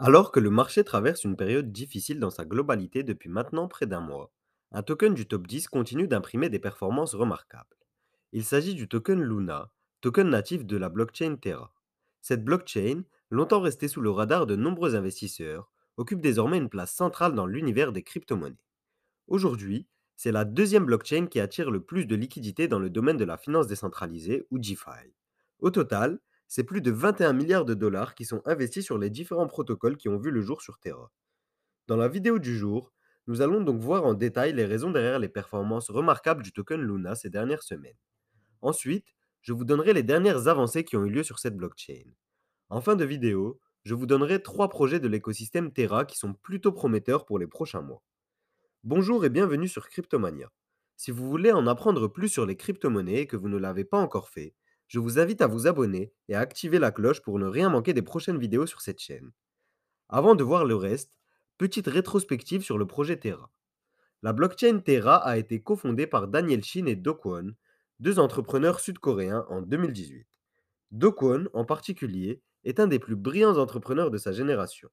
Alors que le marché traverse une période difficile dans sa globalité depuis maintenant près d'un mois, un token du top 10 continue d'imprimer des performances remarquables. Il s'agit du token Luna, token natif de la blockchain Terra. Cette blockchain, longtemps restée sous le radar de nombreux investisseurs, occupe désormais une place centrale dans l'univers des crypto-monnaies. Aujourd'hui, c'est la deuxième blockchain qui attire le plus de liquidités dans le domaine de la finance décentralisée ou DeFi. Au total, c'est plus de 21 milliards de dollars qui sont investis sur les différents protocoles qui ont vu le jour sur Terra. Dans la vidéo du jour, nous allons donc voir en détail les raisons derrière les performances remarquables du token Luna ces dernières semaines. Ensuite, je vous donnerai les dernières avancées qui ont eu lieu sur cette blockchain. En fin de vidéo, je vous donnerai trois projets de l'écosystème Terra qui sont plutôt prometteurs pour les prochains mois. Bonjour et bienvenue sur Cryptomania. Si vous voulez en apprendre plus sur les crypto-monnaies et que vous ne l'avez pas encore fait, je vous invite à vous abonner et à activer la cloche pour ne rien manquer des prochaines vidéos sur cette chaîne. Avant de voir le reste, petite rétrospective sur le projet Terra. La blockchain Terra a été cofondée par Daniel Shin et Do Kwon, deux entrepreneurs sud-coréens en 2018. Do Kwon, en particulier, est un des plus brillants entrepreneurs de sa génération,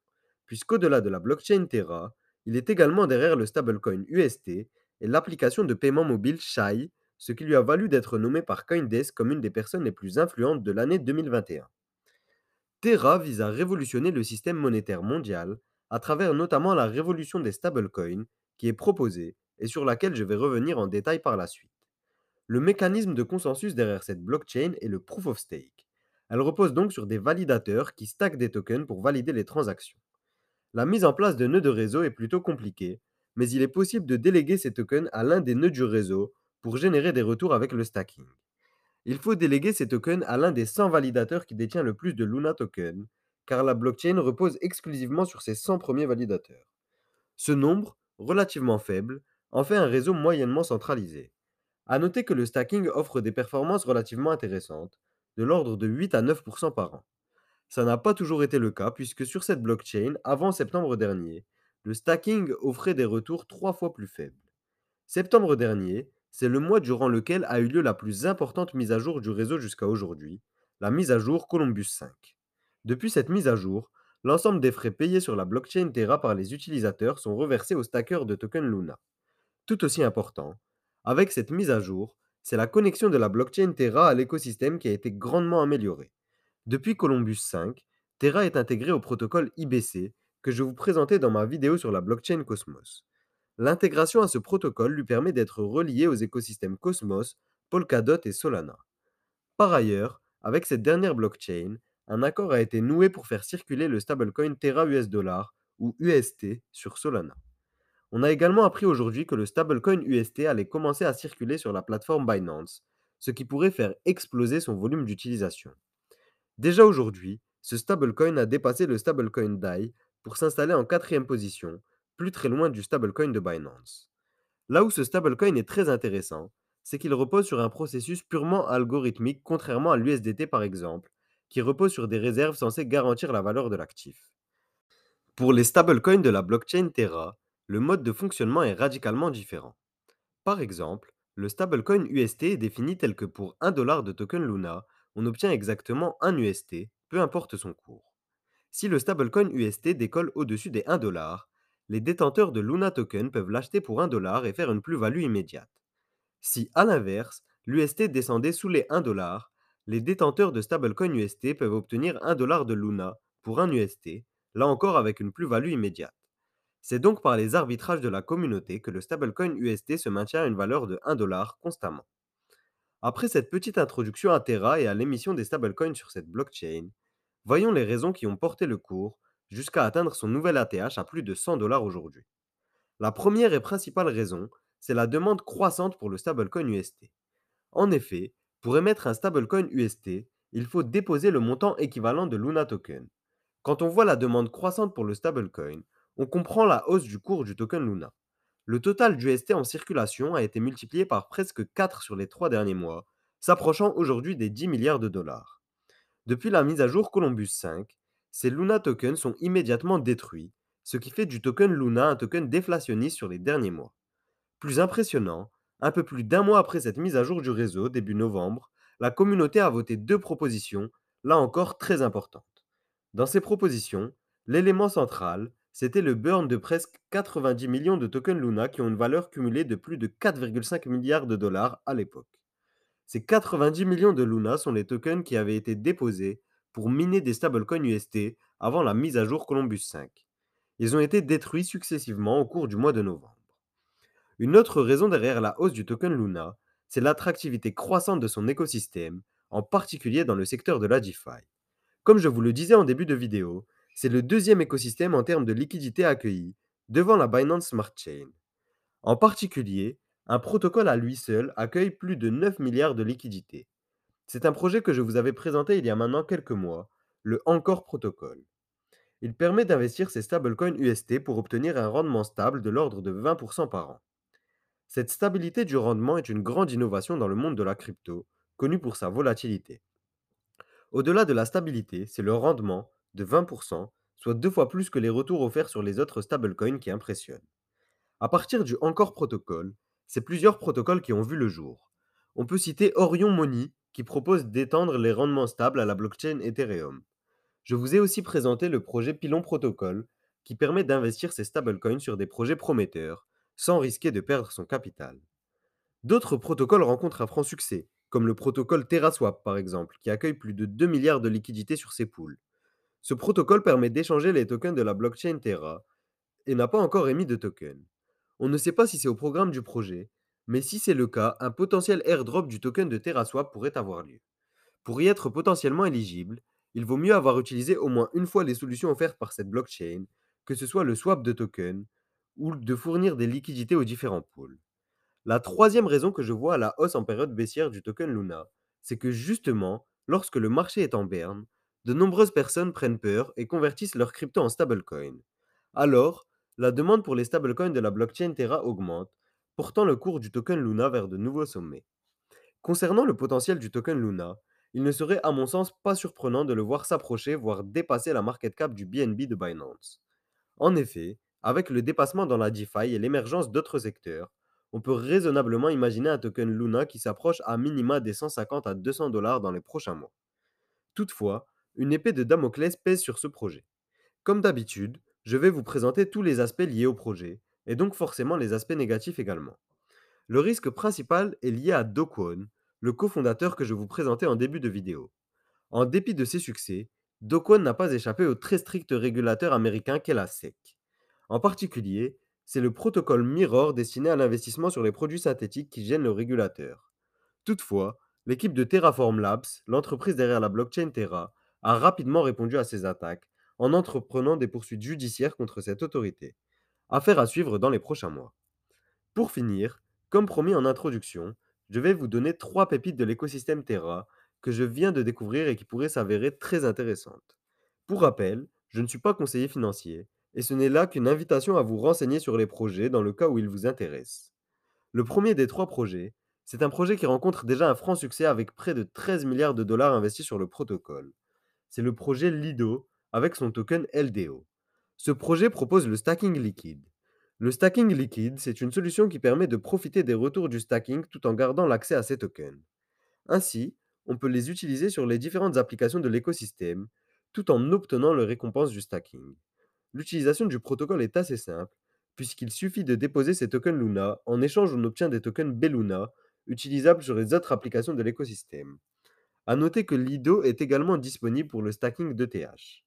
puisqu'au-delà de la blockchain Terra, il est également derrière le stablecoin UST et l'application de paiement mobile Shai, ce qui lui a valu d'être nommé par Coindesk comme une des personnes les plus influentes de l'année 2021. Terra vise à révolutionner le système monétaire mondial à travers notamment la révolution des stablecoins qui est proposée et sur laquelle je vais revenir en détail par la suite. Le mécanisme de consensus derrière cette blockchain est le proof of stake. Elle repose donc sur des validateurs qui stackent des tokens pour valider les transactions. La mise en place de nœuds de réseau est plutôt compliquée, mais il est possible de déléguer ces tokens à l'un des nœuds du réseau pour générer des retours avec le stacking. Il faut déléguer ces tokens à l'un des 100 validateurs qui détient le plus de Luna tokens, car la blockchain repose exclusivement sur ces 100 premiers validateurs. Ce nombre, relativement faible, en fait un réseau moyennement centralisé. A noter que le stacking offre des performances relativement intéressantes, de l'ordre de 8 à 9% par an. Ça n'a pas toujours été le cas puisque sur cette blockchain, avant septembre dernier, le stacking offrait des retours trois fois plus faibles. Septembre dernier, c'est le mois durant lequel a eu lieu la plus importante mise à jour du réseau jusqu'à aujourd'hui, la mise à jour Columbus 5. Depuis cette mise à jour, l'ensemble des frais payés sur la blockchain Terra par les utilisateurs sont reversés aux stackers de token Luna. Tout aussi important, avec cette mise à jour, c'est la connexion de la blockchain Terra à l'écosystème qui a été grandement améliorée. Depuis Columbus 5, Terra est intégré au protocole IBC que je vous présentais dans ma vidéo sur la blockchain Cosmos. L'intégration à ce protocole lui permet d'être relié aux écosystèmes Cosmos, Polkadot et Solana. Par ailleurs, avec cette dernière blockchain, un accord a été noué pour faire circuler le stablecoin Terra US Dollar ou UST sur Solana. On a également appris aujourd'hui que le stablecoin UST allait commencer à circuler sur la plateforme Binance, ce qui pourrait faire exploser son volume d'utilisation. Déjà aujourd'hui, ce stablecoin a dépassé le stablecoin DAI pour s'installer en quatrième position, plus très loin du stablecoin de Binance. Là où ce stablecoin est très intéressant, c'est qu'il repose sur un processus purement algorithmique, contrairement à l'USDT par exemple, qui repose sur des réserves censées garantir la valeur de l'actif. Pour les stablecoins de la blockchain Terra, le mode de fonctionnement est radicalement différent. Par exemple, le stablecoin UST est défini tel que pour 1 dollar de token Luna, on obtient exactement 1 UST, peu importe son cours. Si le stablecoin UST décolle au-dessus des 1 dollar, les détenteurs de Luna Token peuvent l'acheter pour 1 dollar et faire une plus-value immédiate. Si, à l'inverse, l'UST descendait sous les 1 dollar, les détenteurs de stablecoin UST peuvent obtenir 1 dollar de Luna pour 1 UST, là encore avec une plus-value immédiate. C'est donc par les arbitrages de la communauté que le stablecoin UST se maintient à une valeur de 1 dollar constamment. Après cette petite introduction à Terra et à l'émission des stablecoins sur cette blockchain, voyons les raisons qui ont porté le cours jusqu'à atteindre son nouvel ATH à plus de 100 dollars aujourd'hui. La première et principale raison, c'est la demande croissante pour le stablecoin UST. En effet, pour émettre un stablecoin UST, il faut déposer le montant équivalent de Luna Token. Quand on voit la demande croissante pour le stablecoin, on comprend la hausse du cours du token Luna. Le total d'UST en circulation a été multiplié par presque 4 sur les 3 derniers mois, s'approchant aujourd'hui des 10 milliards de dollars. Depuis la mise à jour Columbus 5, ces Luna tokens sont immédiatement détruits, ce qui fait du token Luna un token déflationniste sur les derniers mois. Plus impressionnant, un peu plus d'un mois après cette mise à jour du réseau, début novembre, la communauté a voté deux propositions, là encore très importantes. Dans ces propositions, L'élément central, c'était le burn de presque 90 millions de tokens Luna qui ont une valeur cumulée de plus de 4,5 milliards de dollars à l'époque. Ces 90 millions de Luna sont les tokens qui avaient été déposés pour miner des stablecoins UST avant la mise à jour Columbus 5. Ils ont été détruits successivement au cours du mois de novembre. Une autre raison derrière la hausse du token Luna, c'est l'attractivité croissante de son écosystème, en particulier dans le secteur de la DeFi. Comme je vous le disais en début de vidéo, c'est le deuxième écosystème en termes de liquidité accueillie, devant la Binance Smart Chain. En particulier, un protocole à lui seul accueille plus de 9 milliards de liquidités. C'est un projet que je vous avais présenté il y a maintenant quelques mois, le Encore Protocol. Il permet d'investir ses stablecoins UST pour obtenir un rendement stable de l'ordre de 20% par an. Cette stabilité du rendement est une grande innovation dans le monde de la crypto, connu pour sa volatilité. Au-delà de la stabilité, c'est le rendement de 20%, soit deux fois plus que les retours offerts sur les autres stablecoins qui impressionnent. À partir du Encore protocole, c'est plusieurs protocoles qui ont vu le jour. On peut citer Orion Money, qui propose d'étendre les rendements stables à la blockchain Ethereum. Je vous ai aussi présenté le projet Pylon Protocol, qui permet d'investir ses stablecoins sur des projets prometteurs, sans risquer de perdre son capital. D'autres protocoles rencontrent un franc succès, comme le protocole TerraSwap par exemple, qui accueille plus de 2 milliards de liquidités sur ses pools. Ce protocole permet d'échanger les tokens de la blockchain Terra et n'a pas encore émis de token. On ne sait pas si c'est au programme du projet, mais si c'est le cas, un potentiel airdrop du token de TerraSwap pourrait avoir lieu. Pour y être potentiellement éligible, il vaut mieux avoir utilisé au moins une fois les solutions offertes par cette blockchain, que ce soit le swap de token ou de fournir des liquidités aux différents pools. La troisième raison que je vois à la hausse en période baissière du token Luna, c'est que justement, lorsque le marché est en berne, de nombreuses personnes prennent peur et convertissent leur crypto en stablecoin. Alors, la demande pour les stablecoins de la blockchain Terra augmente, portant le cours du token Luna vers de nouveaux sommets. Concernant le potentiel du token Luna, il ne serait à mon sens pas surprenant de le voir s'approcher, voire dépasser la market cap du BNB de Binance. En effet, avec le dépassement dans la DeFi et l'émergence d'autres secteurs, on peut raisonnablement imaginer un token Luna qui s'approche à minima des 150 à 200 dollars dans les prochains mois. Toutefois, une épée de Damoclès pèse sur ce projet. Comme d'habitude, je vais vous présenter tous les aspects liés au projet, et donc forcément les aspects négatifs également. Le risque principal est lié à Do le cofondateur que je vous présentais en début de vidéo. En dépit de ses succès, Do n'a pas échappé au très strict régulateur américain qu'est la SEC. En particulier, c'est le protocole Mirror destiné à l'investissement sur les produits synthétiques qui gêne le régulateur. Toutefois, l'équipe de Terraform Labs, l'entreprise derrière la blockchain Terra, a rapidement répondu à ces attaques en entreprenant des poursuites judiciaires contre cette autorité. Affaire à suivre dans les prochains mois. Pour finir, comme promis en introduction, je vais vous donner trois pépites de l'écosystème Terra que je viens de découvrir et qui pourraient s'avérer très intéressantes. Pour rappel, je ne suis pas conseiller financier, et ce n'est là qu'une invitation à vous renseigner sur les projets dans le cas où ils vous intéressent. Le premier des trois projets, c'est un projet qui rencontre déjà un franc succès avec près de 13 milliards de dollars investis sur le protocole. C'est le projet Lido avec son token LDO. Ce projet propose le stacking liquide. Le stacking liquide, c'est une solution qui permet de profiter des retours du stacking tout en gardant l'accès à ces tokens. Ainsi, on peut les utiliser sur les différentes applications de l'écosystème, tout en obtenant le récompense du stacking. L'utilisation du protocole est assez simple, puisqu'il suffit de déposer ces tokens Luna, en échange on obtient des tokens Beluna, utilisables sur les autres applications de l'écosystème. A noter que Lido est également disponible pour le stacking d'ETH.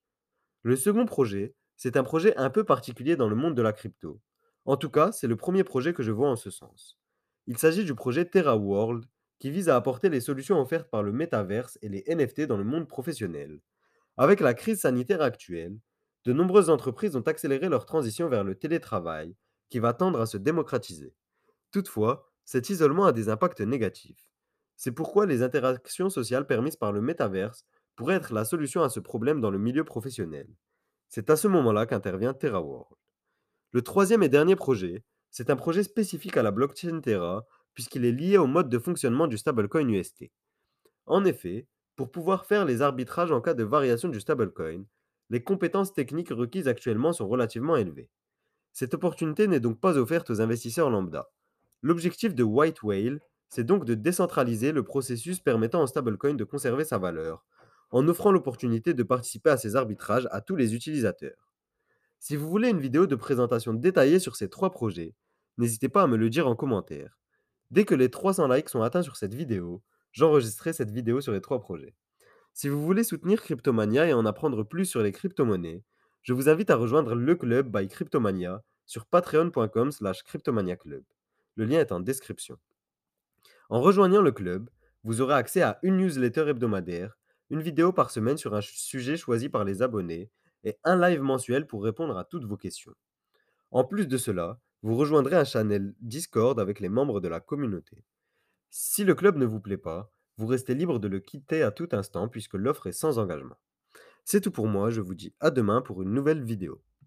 Le second projet, c'est un projet un peu particulier dans le monde de la crypto. En tout cas, c'est le premier projet que je vois en ce sens. Il s'agit du projet Terra World, qui vise à apporter les solutions offertes par le métaverse et les NFT dans le monde professionnel. Avec la crise sanitaire actuelle, de nombreuses entreprises ont accéléré leur transition vers le télétravail, qui va tendre à se démocratiser. Toutefois, cet isolement a des impacts négatifs. C'est pourquoi les interactions sociales permises par le métaverse pourraient être la solution à ce problème dans le milieu professionnel. C'est à ce moment-là qu'intervient TerraWorld. Le troisième et dernier projet, c'est un projet spécifique à la blockchain Terra, puisqu'il est lié au mode de fonctionnement du stablecoin UST. En effet, pour pouvoir faire les arbitrages en cas de variation du stablecoin, les compétences techniques requises actuellement sont relativement élevées. Cette opportunité n'est donc pas offerte aux investisseurs lambda. L'objectif de White Whale, c'est donc de décentraliser le processus permettant au stablecoin de conserver sa valeur, en offrant l'opportunité de participer à ces arbitrages à tous les utilisateurs. Si vous voulez une vidéo de présentation détaillée sur ces trois projets, n'hésitez pas à me le dire en commentaire. Dès que les 300 likes sont atteints sur cette vidéo, j'enregistrerai cette vidéo sur les trois projets. Si vous voulez soutenir Cryptomania et en apprendre plus sur les crypto-monnaies, je vous invite à rejoindre le club by Cryptomania sur patreon.com slash cryptomaniaclub. Le lien est en description. En rejoignant le club, vous aurez accès à une newsletter hebdomadaire, une vidéo par semaine sur un sujet choisi par les abonnés et un live mensuel pour répondre à toutes vos questions. En plus de cela, vous rejoindrez un channel Discord avec les membres de la communauté. Si le club ne vous plaît pas, vous restez libre de le quitter à tout instant puisque l'offre est sans engagement. C'est tout pour moi, je vous dis à demain pour une nouvelle vidéo.